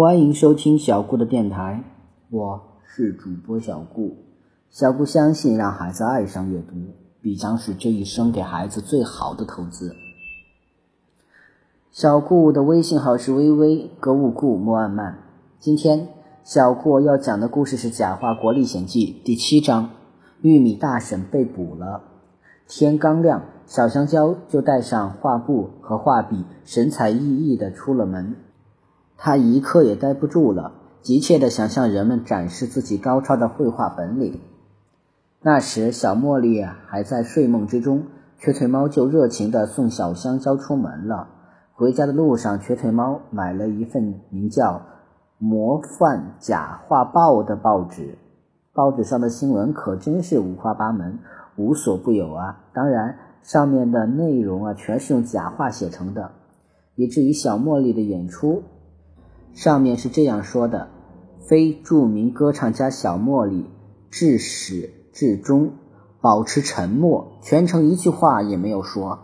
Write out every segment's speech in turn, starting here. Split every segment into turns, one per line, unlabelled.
欢迎收听小顾的电台，我是主播小顾。小顾相信，让孩子爱上阅读，必将是这一生给孩子最好的投资。小顾的微信号是微微格物顾莫暗慢。今天小顾要讲的故事是《假画国历险记》第七章：玉米大婶被捕了。天刚亮，小香蕉就带上画布和画笔，神采奕奕地出了门。他一刻也待不住了，急切地想向人们展示自己高超的绘画本领。那时，小茉莉还在睡梦之中，瘸腿猫就热情地送小香蕉出门了。回家的路上，瘸腿猫买了一份名叫《模范假画报》的报纸，报纸上的新闻可真是五花八门，无所不有啊！当然，上面的内容啊，全是用假画写成的，以至于小茉莉的演出。上面是这样说的：非著名歌唱家小茉莉至始至终保持沉默，全程一句话也没有说。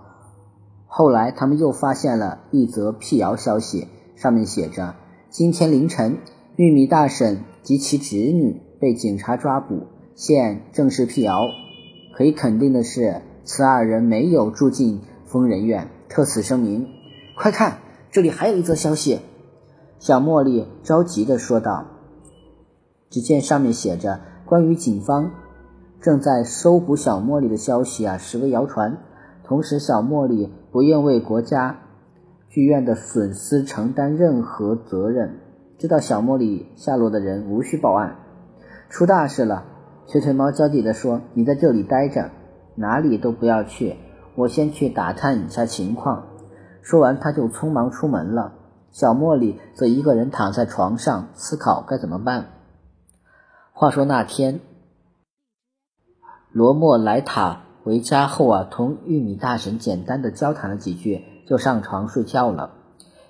后来他们又发现了一则辟谣消息，上面写着：今天凌晨，玉米大婶及其侄女被警察抓捕，现正式辟谣。可以肯定的是，此二人没有住进疯人院。特此声明。快看，这里还有一则消息。小茉莉着急地说道：“只见上面写着关于警方正在搜捕小茉莉的消息啊，实为谣传。同时，小茉莉不愿为国家剧院的损失承担任何责任。知道小茉莉下落的人无需报案。出大事了！”瘸腿猫焦急地说：“你在这里待着，哪里都不要去，我先去打探一下情况。”说完，他就匆忙出门了。小茉莉则一个人躺在床上思考该怎么办。话说那天，罗莫莱塔回家后啊，同玉米大婶简单的交谈了几句，就上床睡觉了。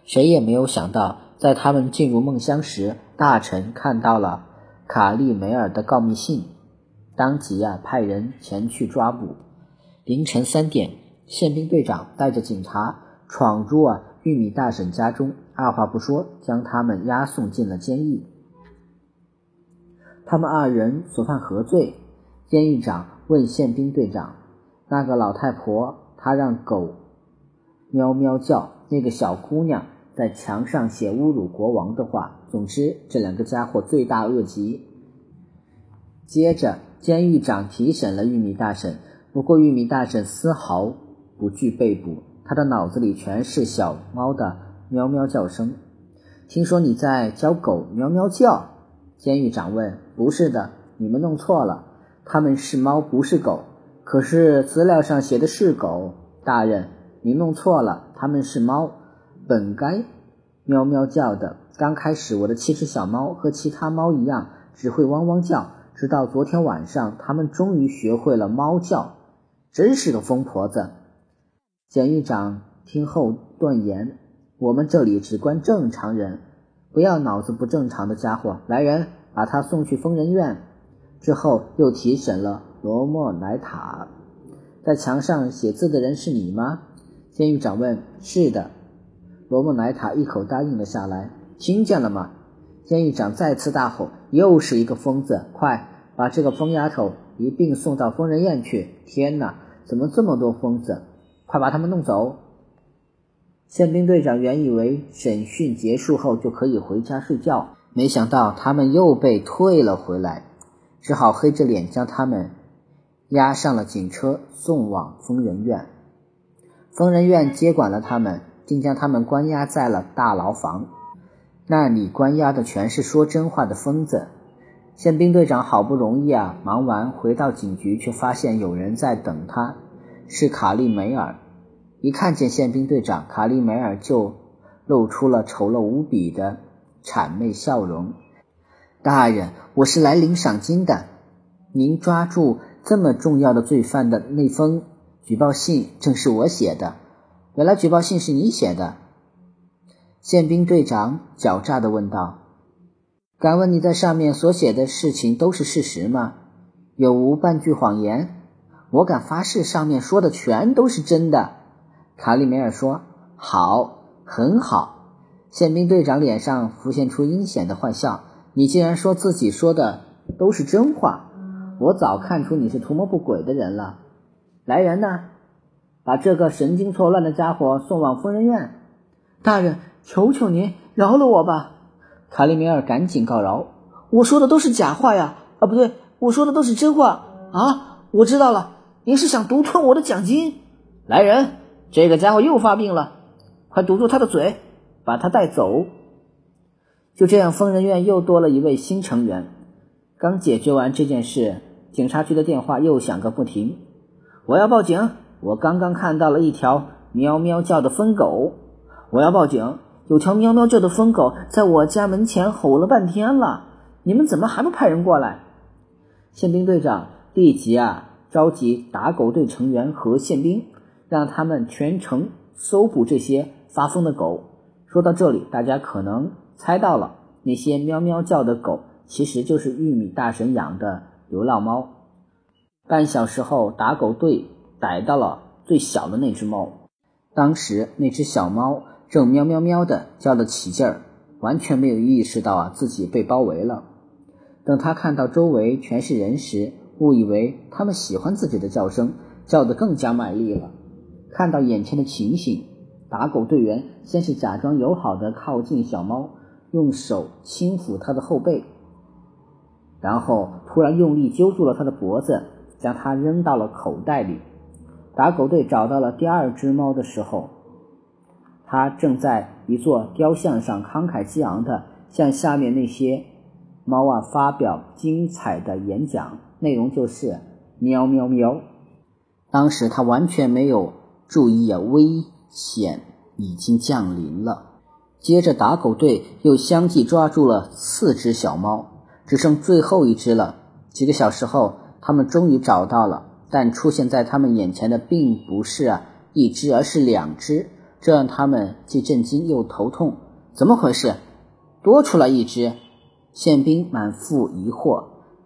谁也没有想到，在他们进入梦乡时，大臣看到了卡利梅尔的告密信，当即啊派人前去抓捕。凌晨三点，宪兵队长带着警察闯入啊玉米大婶家中。二话不说，将他们押送进了监狱。他们二人所犯何罪？监狱长问宪兵队长：“那个老太婆，她让狗喵喵叫；那个小姑娘在墙上写侮辱国王的话。总之，这两个家伙罪大恶极。”接着，监狱长提审了玉米大婶，不过玉米大婶丝毫不惧被捕，他的脑子里全是小猫的。喵喵叫声，听说你在教狗喵喵叫？监狱长问。不是的，你们弄错了，他们是猫，不是狗。可是资料上写的是狗，大人，您弄错了，他们是猫，本该喵喵叫的。刚开始，我的七只小猫和其他猫一样，只会汪汪叫，直到昨天晚上，它们终于学会了猫叫。真是个疯婆子！监狱长听后断言。我们这里只关正常人，不要脑子不正常的家伙。来人，把他送去疯人院。之后又提审了罗莫莱塔。在墙上写字的人是你吗？监狱长问。是的。罗莫莱塔一口答应了下来。听见了吗？监狱长再次大吼。又是一个疯子！快把这个疯丫头一并送到疯人院去！天哪，怎么这么多疯子？快把他们弄走！宪兵队长原以为审讯结束后就可以回家睡觉，没想到他们又被退了回来，只好黑着脸将他们押上了警车，送往疯人院。疯人院接管了他们，并将他们关押在了大牢房。那里关押的全是说真话的疯子。宪兵队长好不容易啊，忙完回到警局，却发现有人在等他，是卡利梅尔。一看见宪兵队长卡利梅尔，就露出了丑陋无比的谄媚笑容。大人，我是来领赏金的。您抓住这么重要的罪犯的那封举报信，正是我写的。原来举报信是你写的。宪兵队长狡诈地问道：“敢问你在上面所写的事情都是事实吗？有无半句谎言？我敢发誓，上面说的全都是真的。”卡里梅尔说：“好，很好。”宪兵队长脸上浮现出阴险的坏笑：“你竟然说自己说的都是真话？我早看出你是图谋不轨的人了。来人呐，把这个神经错乱的家伙送往疯人院！
大人，求求您饶了我吧！”
卡利梅尔赶紧告饶：“
我说的都是假话呀！啊，不对，我说的都是真话啊！我知道了，您是想独吞我的奖金。
来人，这个家伙又发病了，快堵住他的嘴！”把他带走。就这样，疯人院又多了一位新成员。刚解决完这件事，警察局的电话又响个不停。我要报警！我刚刚看到了一条喵喵叫的疯狗。我要报警！有条喵喵叫的疯狗在我家门前吼了半天了。你们怎么还不派人过来？宪兵队长立即啊召集打狗队成员和宪兵，让他们全程搜捕这些发疯的狗。说到这里，大家可能猜到了，那些喵喵叫的狗其实就是玉米大神养的流浪猫。半小时后，打狗队逮到了最小的那只猫。当时那只小猫正喵喵喵的叫得起劲儿，完全没有意识到啊自己被包围了。等他看到周围全是人时，误以为他们喜欢自己的叫声，叫得更加卖力了。看到眼前的情形。打狗队员先是假装友好的靠近小猫，用手轻抚它的后背，然后突然用力揪住了它的脖子，将它扔到了口袋里。打狗队找到了第二只猫的时候，它正在一座雕像上慷慨激昂的向下面那些猫啊发表精彩的演讲，内容就是喵喵喵。当时他完全没有注意啊危。险已经降临了。接着，打狗队又相继抓住了四只小猫，只剩最后一只了。几个小时后，他们终于找到了，但出现在他们眼前的并不是啊一只，而是两只，这让他们既震惊又头痛。怎么回事？多出来一只？宪兵满腹疑惑。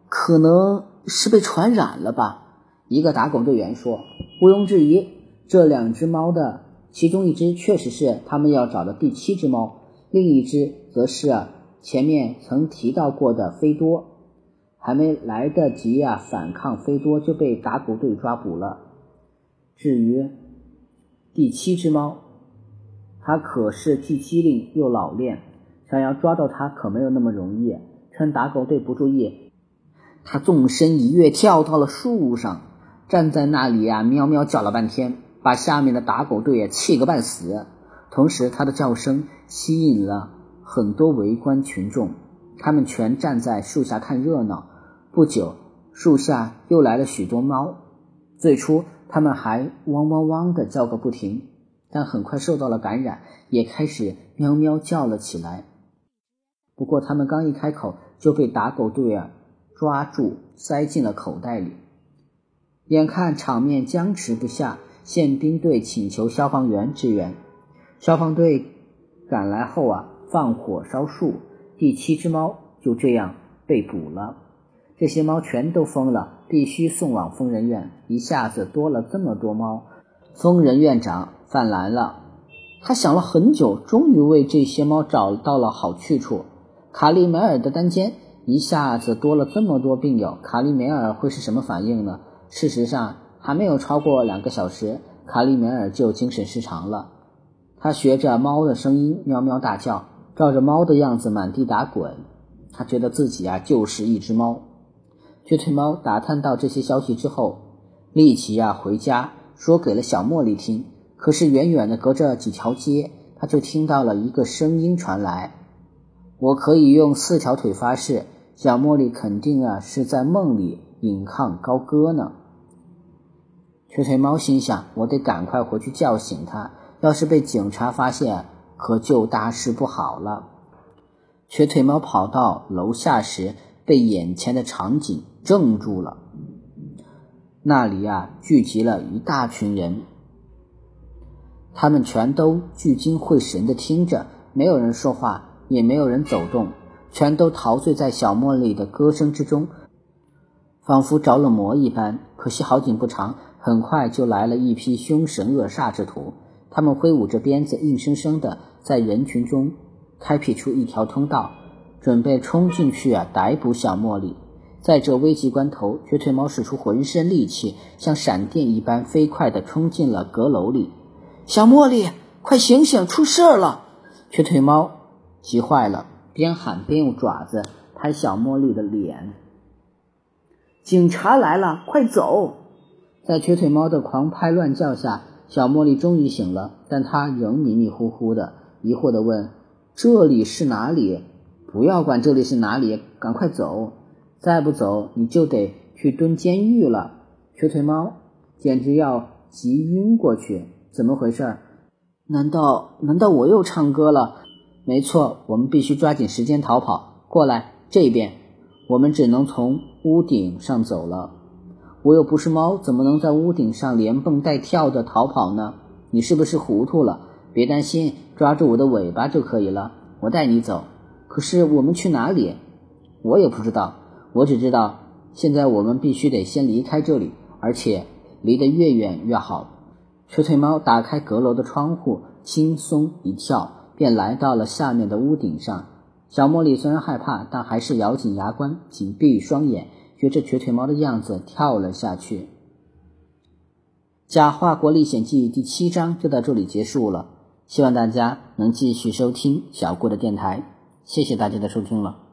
可能是被传染了吧？一个打狗队员说。毋庸置疑，这两只猫的。其中一只确实是他们要找的第七只猫，另一只则是前面曾提到过的菲多，还没来得及啊反抗，菲多就被打狗队抓捕了。至于第七只猫，它可是既机灵又老练，想要抓到它可没有那么容易。趁打狗队不注意，他纵身一跃，跳到了树上，站在那里呀，喵喵叫了半天。把下面的打狗队也气个半死，同时他的叫声吸引了很多围观群众，他们全站在树下看热闹。不久，树下又来了许多猫，最初他们还汪汪汪的叫个不停，但很快受到了感染，也开始喵喵叫了起来。不过，他们刚一开口，就被打狗队啊抓住，塞进了口袋里。眼看场面僵持不下。宪兵队请求消防员支援，消防队赶来后啊，放火烧树，第七只猫就这样被捕了。这些猫全都疯了，必须送往疯人院。一下子多了这么多猫，疯人院长犯难了。他想了很久，终于为这些猫找到了好去处。卡利梅尔的单间一下子多了这么多病友，卡利梅尔会是什么反应呢？事实上。还没有超过两个小时，卡利梅尔就精神失常了。他学着猫的声音喵喵大叫，照着猫的样子满地打滚。他觉得自己啊就是一只猫。瘸腿猫打探到这些消息之后，立即啊回家说给了小茉莉听。可是远远的隔着几条街，他就听到了一个声音传来：“我可以用四条腿发誓，小茉莉肯定啊是在梦里引吭高歌呢。”瘸腿猫心想：“我得赶快回去叫醒他，要是被警察发现，可就大事不好了。”瘸腿猫跑到楼下时，被眼前的场景怔住了。那里啊，聚集了一大群人，他们全都聚精会神地听着，没有人说话，也没有人走动，全都陶醉在小茉莉的歌声之中，仿佛着了魔一般。可惜好景不长。很快就来了一批凶神恶煞之徒，他们挥舞着鞭子，硬生生的在人群中开辟出一条通道，准备冲进去啊逮捕小茉莉。在这危急关头，瘸腿猫使出浑身力气，像闪电一般飞快地冲进了阁楼里。
小茉莉，快醒醒，出事了！
瘸腿猫急坏了，边喊边用爪子拍小茉莉的脸。
警察来了，快走！
在瘸腿猫的狂拍乱叫下，小茉莉终于醒了，但她仍迷迷糊糊的，疑惑地问：“这里是哪里？”“不要管这里是哪里，赶快走！再不走，你就得去蹲监狱了。”瘸腿猫简直要急晕过去。怎么回事？难道难道我又唱歌了？没错，我们必须抓紧时间逃跑。过来这边，我们只能从屋顶上走了。我又不是猫，怎么能在屋顶上连蹦带跳的逃跑呢？你是不是糊涂了？别担心，抓住我的尾巴就可以了。我带你走。可是我们去哪里？我也不知道。我只知道，现在我们必须得先离开这里，而且离得越远越好。瘸腿猫打开阁楼的窗户，轻松一跳，便来到了下面的屋顶上。小茉莉虽然害怕，但还是咬紧牙关，紧闭双眼。学着瘸腿猫的样子跳了下去，《假话国历险记》第七章就到这里结束了。希望大家能继续收听小顾的电台，谢谢大家的收听了。